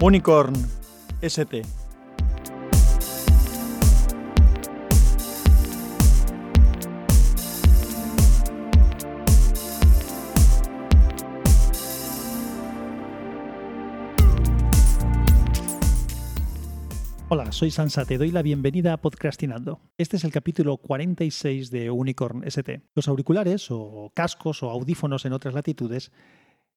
Unicorn ST. Hola, soy Sansa, te doy la bienvenida a Podcastinando. Este es el capítulo 46 de Unicorn ST. Los auriculares o cascos o audífonos en otras latitudes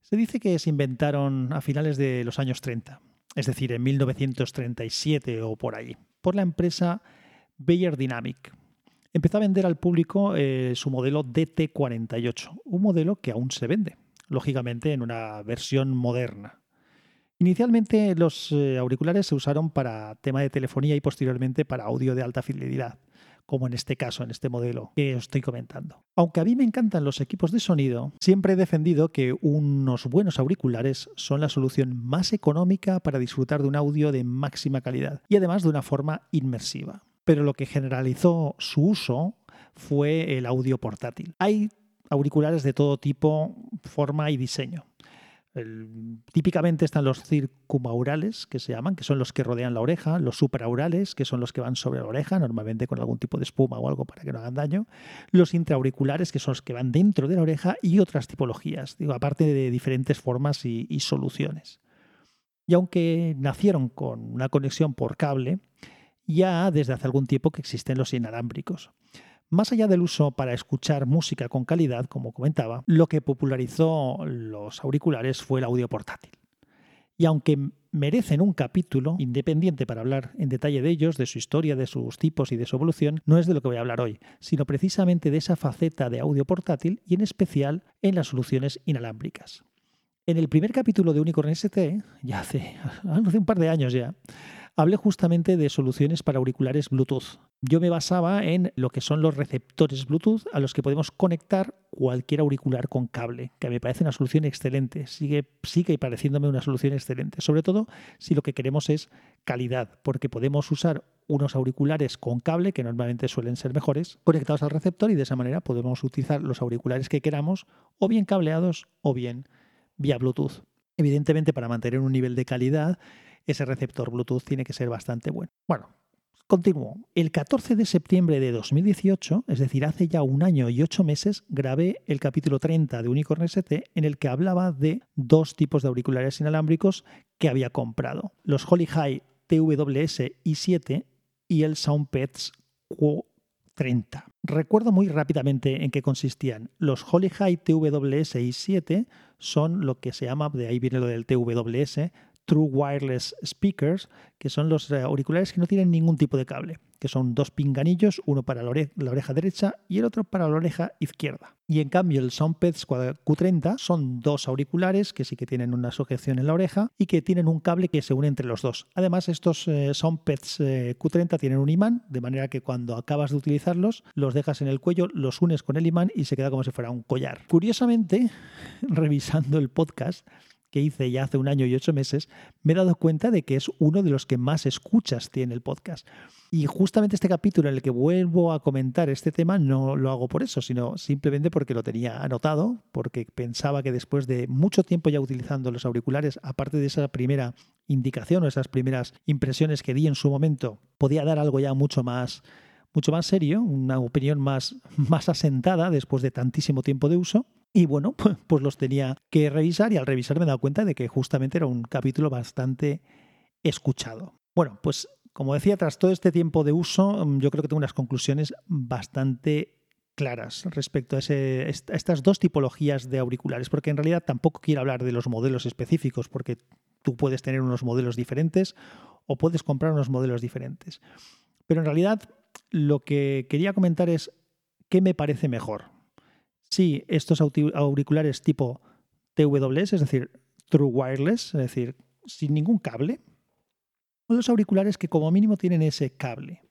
se dice que se inventaron a finales de los años 30, es decir, en 1937 o por ahí, por la empresa Bayer Dynamic. Empezó a vender al público eh, su modelo DT48, un modelo que aún se vende, lógicamente en una versión moderna. Inicialmente los eh, auriculares se usaron para tema de telefonía y posteriormente para audio de alta fidelidad, como en este caso, en este modelo que os estoy comentando. Aunque a mí me encantan los equipos de sonido, siempre he defendido que unos buenos auriculares son la solución más económica para disfrutar de un audio de máxima calidad y además de una forma inmersiva. Pero lo que generalizó su uso fue el audio portátil. Hay auriculares de todo tipo, forma y diseño típicamente están los circumaurales, que se llaman, que son los que rodean la oreja, los superaurales, que son los que van sobre la oreja, normalmente con algún tipo de espuma o algo para que no hagan daño, los intraauriculares, que son los que van dentro de la oreja, y otras tipologías, digo, aparte de diferentes formas y soluciones. Y aunque nacieron con una conexión por cable, ya desde hace algún tiempo que existen los inalámbricos. Más allá del uso para escuchar música con calidad, como comentaba, lo que popularizó los auriculares fue el audio portátil. Y aunque merecen un capítulo independiente para hablar en detalle de ellos, de su historia, de sus tipos y de su evolución, no es de lo que voy a hablar hoy, sino precisamente de esa faceta de audio portátil y en especial en las soluciones inalámbricas. En el primer capítulo de Unicorn ST, ya hace, hace un par de años ya, hablé justamente de soluciones para auriculares Bluetooth. Yo me basaba en lo que son los receptores Bluetooth a los que podemos conectar cualquier auricular con cable, que me parece una solución excelente, sigue, sigue pareciéndome una solución excelente, sobre todo si lo que queremos es calidad, porque podemos usar unos auriculares con cable, que normalmente suelen ser mejores, conectados al receptor y de esa manera podemos utilizar los auriculares que queramos, o bien cableados o bien vía Bluetooth. Evidentemente, para mantener un nivel de calidad, ese receptor Bluetooth tiene que ser bastante bueno. Bueno, continúo. El 14 de septiembre de 2018, es decir, hace ya un año y ocho meses, grabé el capítulo 30 de Unicorn ST en el que hablaba de dos tipos de auriculares inalámbricos que había comprado. Los Holy High TWS i7 y el SoundPads Q30. Recuerdo muy rápidamente en qué consistían. Los Holy High TWS i7 son lo que se llama, de ahí viene lo del TWS, True Wireless Speakers, que son los eh, auriculares que no tienen ningún tipo de cable, que son dos pinganillos, uno para la, oreja derecha y el otro para la oreja izquierda. Y en cambio el Soundpads Q30 son dos auriculares que sí que tienen una sujeción en la oreja y que tienen un cable que se une entre los dos. Además estos eh, eh, Q30 tienen un imán, de manera que cuando acabas de utilizarlos los dejas en el cuello, los unes con el imán y se queda como si fuera un collar. Curiosamente, revisando el podcast, que hice ya hace un año y ocho meses, me he dado cuenta de que es uno de los que más escuchas tiene el podcast. Y justamente este capítulo en el que vuelvo a comentar este tema no lo hago por eso, sino simplemente porque lo tenía anotado, porque pensaba que después de mucho tiempo ya utilizando los auriculares, aparte de esa primera indicación o esas primeras impresiones que di en su momento, podía dar algo ya mucho más mucho más serio, una opinión más, más asentada después de tantísimo tiempo de uso. Y bueno, pues, pues, los tenía que revisar y al revisar me he dado cuenta de que justamente era un capítulo bastante escuchado. Bueno, pues como decía, tras todo este tiempo de uso, mm, yo creo que tengo unas conclusiones bastante claras respecto a, estas dos tipologías de auriculares, porque en realidad tampoco quiero hablar de los modelos específicos, porque tú puedes tener unos modelos diferentes o puedes comprar unos modelos diferentes. Pero en realidad lo que quería comentar es qué me parece mejor si estos auriculares tipo TWS, es decir, True Wireless, es decir, sin ningún cable, o los auriculares que como mínimo tienen ese cable.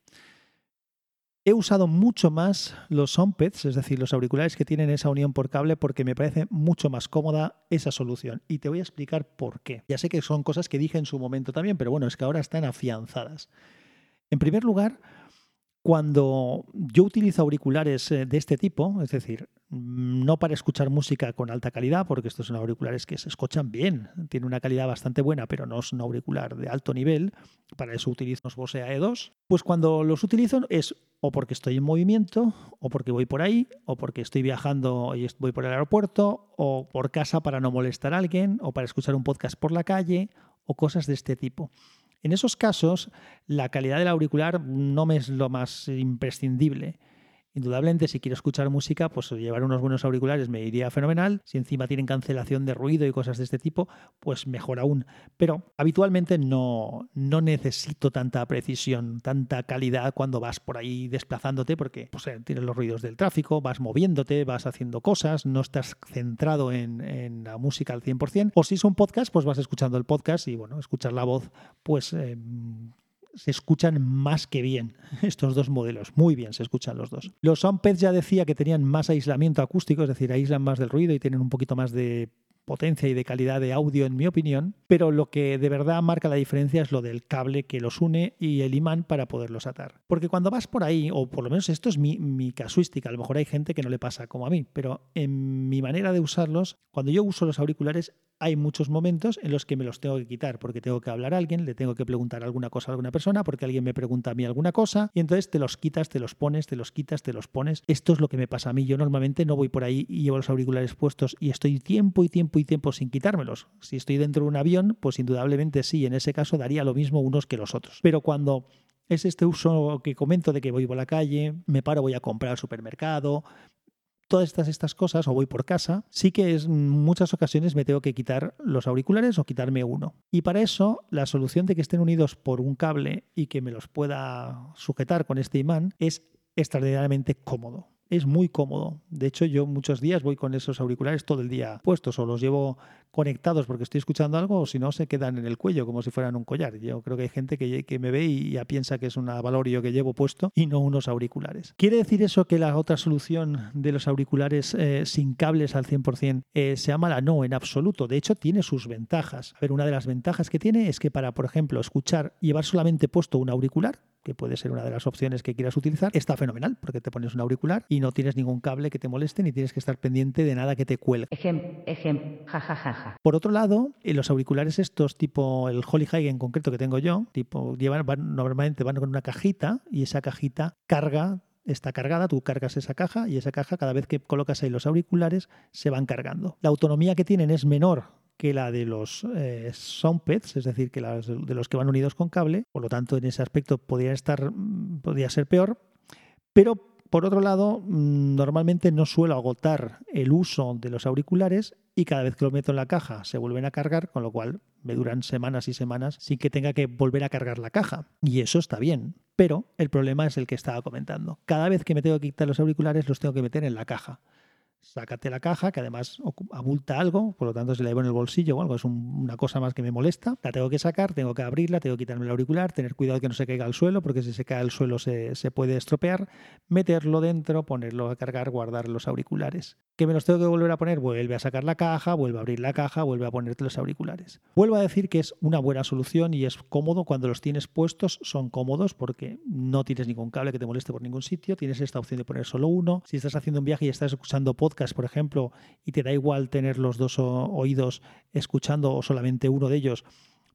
He usado mucho más los Soundpads, es decir, los auriculares que tienen esa unión por cable, porque me parece mucho más cómoda esa solución. Y te voy a explicar por qué. Ya sé que son cosas que dije en su momento también, pero bueno, es que ahora están afianzadas. En primer lugar, Cuando yo utilizo auriculares eh, de este tipo, es decir, no para escuchar música con alta calidad, porque estos son auriculares que se escuchan bien, tienen una calidad bastante buena, pero no es un auricular de alto nivel, para eso utilizo los Bose AE2, pues cuando los utilizo es o porque estoy en movimiento, o porque voy por ahí, o porque estoy viajando y voy por el aeropuerto, o por casa para no molestar a alguien, o para escuchar un podcast por la calle, o cosas de este tipo. En esos casos, la calidad del auricular no me es lo más imprescindible. Indudablemente, si quiero escuchar música, pues llevar unos buenos auriculares me iría fenomenal. Si encima tienen cancelación de ruido y cosas de este tipo, pues mejor aún. Pero habitualmente no, no necesito tanta precisión, tanta calidad cuando vas por ahí desplazándote, porque pues, eh, tienes los ruidos del tráfico, vas moviéndote, vas haciendo cosas, no estás centrado en, en la música al 100%. O si es un podcast, pues vas escuchando el podcast y bueno, escuchar la voz, pues eh, se escuchan más que bien estos dos modelos. Muy bien se escuchan los dos. Los Soundpads ya decía que tenían más aislamiento acústico, es decir, aíslan más del ruido y tienen un poquito más de potencia y de calidad de audio, en mi opinión, pero lo que de verdad marca la diferencia es lo del cable que los une y el imán para poderlos atar. Porque cuando vas por ahí, o por lo menos esto es mi, mi casuística, a lo mejor hay gente que no le pasa como a mí, pero en mi manera de usarlos, cuando yo uso los auriculares, hay muchos momentos en los que me los tengo que quitar porque tengo que hablar a alguien, le tengo que preguntar alguna cosa a alguna persona, porque alguien me pregunta a mí alguna cosa, y entonces te los quitas, te los pones, te los quitas, te los pones. Esto es lo que me pasa a mí. Yo normalmente no voy por ahí y llevo los auriculares puestos y estoy tiempo y tiempo y tiempo sin quitármelos. Si estoy dentro de un avión, pues indudablemente sí, en ese caso daría lo mismo unos que los otros. Pero cuando es este uso que comento de que voy por la calle, me paro, voy a comprar al supermercado, todas estas, estas cosas o voy por casa, sí que en muchas ocasiones me tengo que quitar los auriculares o quitarme uno. Y para eso, la solución de que estén unidos por un cable y que me los pueda sujetar con este imán es extraordinariamente cómodo es muy cómodo. De hecho, yo muchos días voy con esos auriculares todo el día puestos o los llevo conectados porque estoy escuchando algo o si no se quedan en el cuello como si fueran un collar. Yo creo que hay gente que, me ve y ya piensa que es un valorio que llevo puesto y no unos auriculares. ¿Quiere decir eso que la otra solución de los auriculares eh, sin cables al 100% eh, sea mala? No, en absoluto. De hecho, tiene sus ventajas. A ver, una de las ventajas que tiene es que para, por ejemplo, escuchar, llevar solamente puesto un auricular, que puede ser una de las opciones que quieras utilizar, está fenomenal porque te pones un auricular y no tienes ningún cable que te moleste ni tienes que estar pendiente de nada que te cuelgue. Ejem, ejem, jajajaja. Por otro lado, eh, los auriculares estos, tipo el Holly High en concreto que tengo yo, tipo llevan, normalmente van con una cajita y esa cajita carga está cargada, tú cargas esa caja y esa caja cada vez que colocas ahí los auriculares se van cargando. La autonomía que tienen es menor que la de los eh, soundpads, es decir, que las de los que van unidos con cable, por lo tanto en ese aspecto podría estar mm, podría ser peor, pero por otro lado, mm, normalmente no suelo agotar el uso de los auriculares y cada vez que lo meto en la caja se vuelven a cargar, con lo cual me duran semanas y semanas sin que tenga que volver a cargar la caja. Y eso está bien. Pero el problema es el que estaba comentando. Cada vez que me tengo que quitar los auriculares los tengo que meter en la caja sácate la caja, que además abulta algo, por lo tanto se la llevo en el bolsillo o algo, es una cosa más que me molesta. La tengo que sacar, tengo que abrirla, tengo que quitarme el auricular, tener cuidado que no se caiga al suelo, porque si se cae al suelo se, se puede estropear, meterlo dentro, ponerlo a cargar, guardar los auriculares. ¿Que me los tengo que volver a poner? Vuelve a sacar la caja, vuelve a abrir la caja, vuelve a ponerte los auriculares. Vuelvo a decir que es una buena solución y es cómodo cuando los tienes puestos, son cómodos porque no tienes ningún cable que te moleste por ningún sitio, tienes esta opción de poner solo uno. Si estás haciendo un viaje y estás escuchando podcast, por ejemplo, y te da igual tener los dos oídos escuchando o solamente uno de ellos,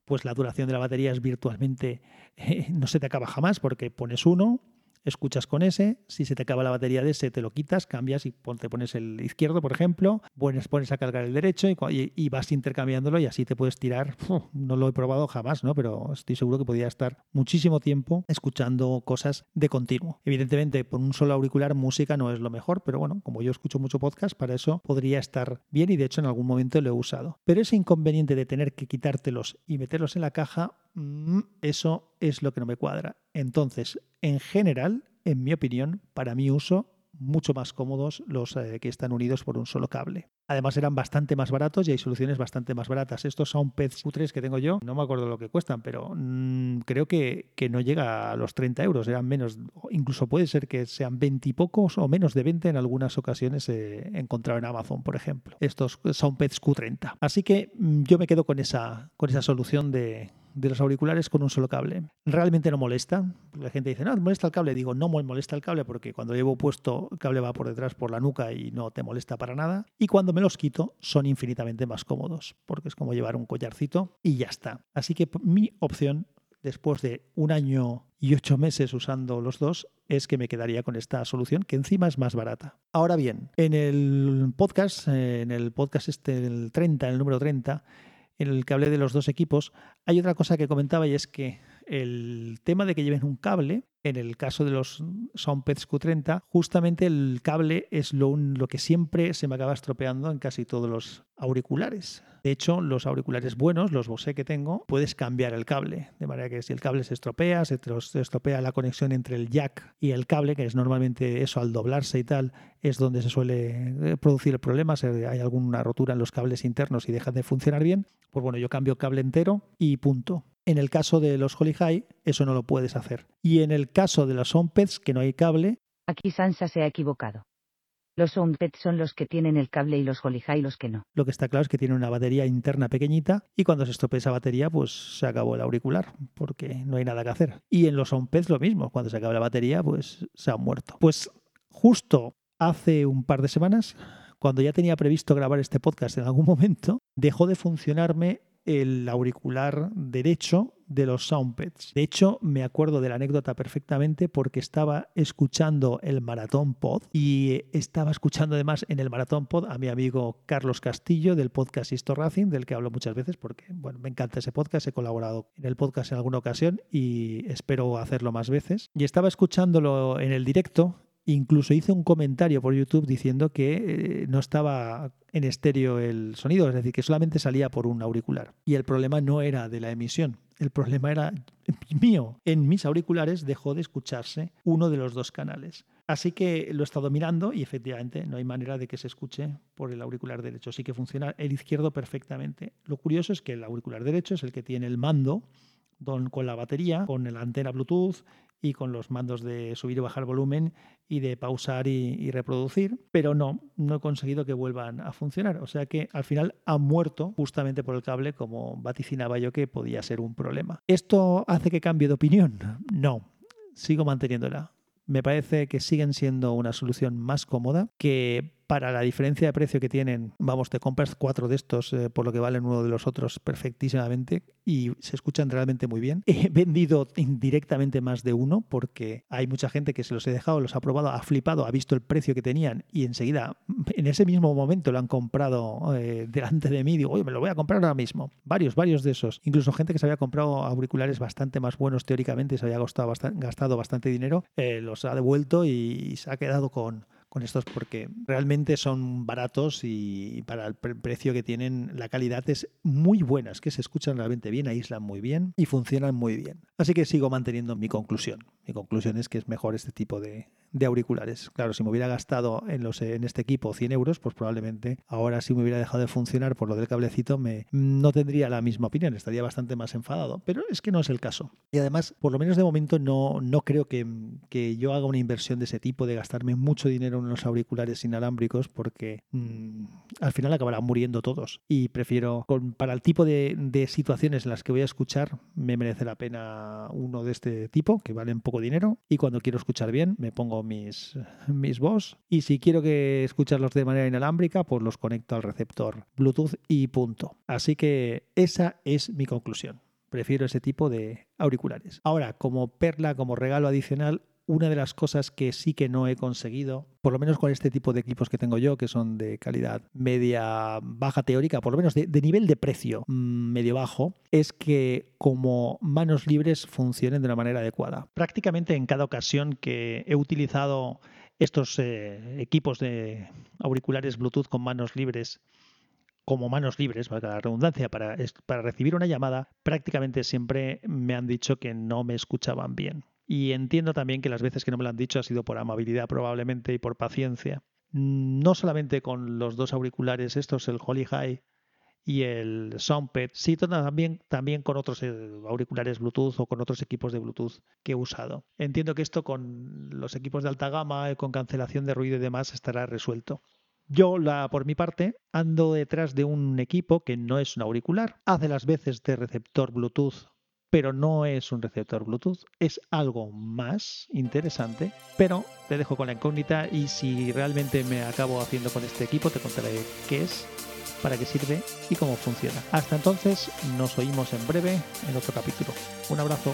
pues la duración de la batería es virtualmente, no se te acaba jamás porque pones uno, escuchas con ese, si se te acaba la batería de ese, te lo quitas, cambias y te pones el izquierdo, por ejemplo, pones, pones a cargar el derecho y, vas intercambiándolo y así te puedes tirar. no lo he probado jamás, ¿no? Pero estoy seguro que podría estar muchísimo tiempo escuchando cosas de continuo. Evidentemente, por un solo auricular música no es lo mejor, pero bueno, como yo escucho mucho podcast, para eso podría estar bien y de hecho en algún momento lo he usado. Pero ese inconveniente de tener que quitártelos y meterlos en la caja Mm, eso es lo que no me cuadra. Entonces, en general, en mi opinión, para mi uso, mucho más cómodos los eh, que están unidos por un solo cable. Además eran bastante más baratos y hay soluciones bastante más baratas. Estos son Pets Q3 que tengo yo, no me acuerdo lo que cuestan, pero mm, creo que, que, no llega a los 30 euros, eran menos, incluso puede ser que sean 20 y pocos o menos de 20 en algunas ocasiones he encontrado en Amazon, por ejemplo. Estos son Pets Q30. Así que mm, yo me quedo con esa, con esa solución de, de los auriculares con un solo cable. Realmente no molesta. La gente dice, no, molesta el cable. Digo, no molesta el cable porque cuando llevo puesto el cable va por detrás por la nuca y no te molesta para nada. Y cuando me los quito son infinitamente más cómodos porque es como llevar un collarcito y ya está. Así que mi opción después de un año y ocho meses usando los dos, es que me quedaría con esta solución, que encima es más barata. Ahora bien, en el podcast, en el podcast este, el 30, el número 30, en el que hablé de los dos equipos, hay otra cosa que comentaba y es que el tema de que lleven un cable, en el caso de los Soundpads Q30, justamente el cable es lo, lo que siempre se me acaba estropeando en casi todos los auriculares. De hecho, los auriculares buenos, los Bose que tengo, puedes cambiar el cable. De manera que si el cable se estropea, se, estropea la conexión entre el jack y el cable, que es normalmente eso al doblarse y tal, es donde se suele eh, producir el problema. Si hay alguna rotura en los cables internos y dejan de funcionar bien, pues bueno, yo cambio cable entero y punto. En el caso de los Holy High, eso no lo puedes hacer. Y en el caso de los Soundpads, que no hay cable. Aquí Sansa se ha equivocado. Los Soundpads son los que tienen el cable y los Holy High los que no. Lo que está claro es que tiene una batería interna pequeñita y cuando se estropea esa batería, pues se acabó el auricular, porque no hay nada que hacer. Y en los Soundpads lo mismo, cuando se acaba la batería, pues se han muerto. Pues justo hace un par de semanas, cuando ya tenía previsto grabar este podcast en algún momento, dejó de funcionarme el auricular derecho de los Soundpads. De hecho, me acuerdo de la anécdota perfectamente porque estaba escuchando el Maratón Pod y estaba escuchando además en el Maratón Pod a mi amigo Carlos Castillo del podcast Histo Racing, del que hablo muchas veces porque bueno, me encanta ese podcast, he colaborado en el podcast en alguna ocasión y espero hacerlo más veces. Y estaba escuchándolo en el directo Incluso hice un comentario por YouTube diciendo que eh, no estaba en estéreo el sonido, es decir, que solamente salía por un auricular. Y el problema no era de la emisión, el problema era mío. En mis auriculares dejó de escucharse uno de los dos canales. Así que lo he estado mirando y efectivamente no hay manera de que se escuche por el auricular derecho. Sí que funciona el izquierdo perfectamente. Lo curioso es que el auricular derecho es el que tiene el mando con la batería, con la antena Bluetooth y con los mandos de subir y bajar volumen y de pausar y, reproducir, pero no, no he conseguido que vuelvan a funcionar. O sea que al final han muerto justamente por el cable, como vaticinaba yo que podía ser un problema. ¿Esto hace que cambie de opinión? No, sigo manteniéndola. Me parece que siguen siendo una solución más cómoda, que para la diferencia de precio que tienen, vamos, te compras cuatro de estos eh, por lo que valen uno de los otros perfectísimamente y se escuchan realmente muy bien. He vendido indirectamente más de uno porque hay mucha gente que se los he dejado, los ha probado, ha flipado, ha visto el precio que tenían y enseguida, en ese mismo momento, lo han comprado eh, delante de mí. Digo, oye, me lo voy a comprar ahora mismo. Varios, varios de esos. Incluso gente que se había comprado auriculares bastante más buenos teóricamente se había gastado bastante, gastado bastante dinero, eh, los ha devuelto y se ha quedado con con estos porque realmente son baratos y para el precio que tienen la calidad es muy buena, es que se escuchan realmente bien, aíslan muy bien y funcionan muy bien. Así que sigo manteniendo mi conclusión. Mi conclusión es que es mejor este tipo de, auriculares. Claro, si me hubiera gastado en, los, en este equipo 100 euros, pues probablemente ahora si me hubiera dejado de funcionar por lo del cablecito, me, no tendría la misma opinión, estaría bastante más enfadado. Pero es que no es el caso. Y además, por lo menos de momento, no, no creo que, que yo haga una inversión de ese tipo, de gastarme mucho dinero en unos auriculares inalámbricos, porque mm, al final acabarán muriendo todos. Y prefiero, para el tipo de, de situaciones en las que voy a escuchar, me merece la pena uno de este tipo, que valen poco dinero. Y cuando quiero escuchar bien, me pongo mis, mis voz y si quiero que escucharlos de manera inalámbrica, pues los conecto al receptor Bluetooth y punto. Así que esa es mi conclusión. Prefiero ese tipo de auriculares. Ahora, como perla, como regalo adicional, una de las cosas que sí que no he conseguido, por lo menos con este tipo de equipos que tengo yo, que son de calidad media baja teórica, por lo menos de, nivel de precio mm, medio bajo, es que como manos libres funcionen de una manera adecuada. Prácticamente en cada ocasión que he utilizado estos eh, equipos de auriculares Bluetooth con manos libres, como manos libres, valga la redundancia, para, para recibir una llamada, prácticamente siempre me han dicho que no me escuchaban bien. Y entiendo también que las veces que no me lo han dicho ha sido por amabilidad probablemente y por paciencia. No solamente con los dos auriculares estos, el Holy High y el Soundpad, sino también, también con otros eh, auriculares Bluetooth o con otros equipos de Bluetooth que he usado. Entiendo que esto con los equipos de alta gama, eh, con cancelación de ruido y demás, estará resuelto. Yo, la, por mi parte, ando detrás de un equipo que no es un auricular, hace las veces de receptor Bluetooth pero no es un receptor Bluetooth, es algo más interesante, pero te dejo con la incógnita y si realmente me acabo haciendo con este equipo te contaré qué es, para qué sirve y cómo funciona. Hasta entonces nos oímos en breve en otro capítulo. Un abrazo.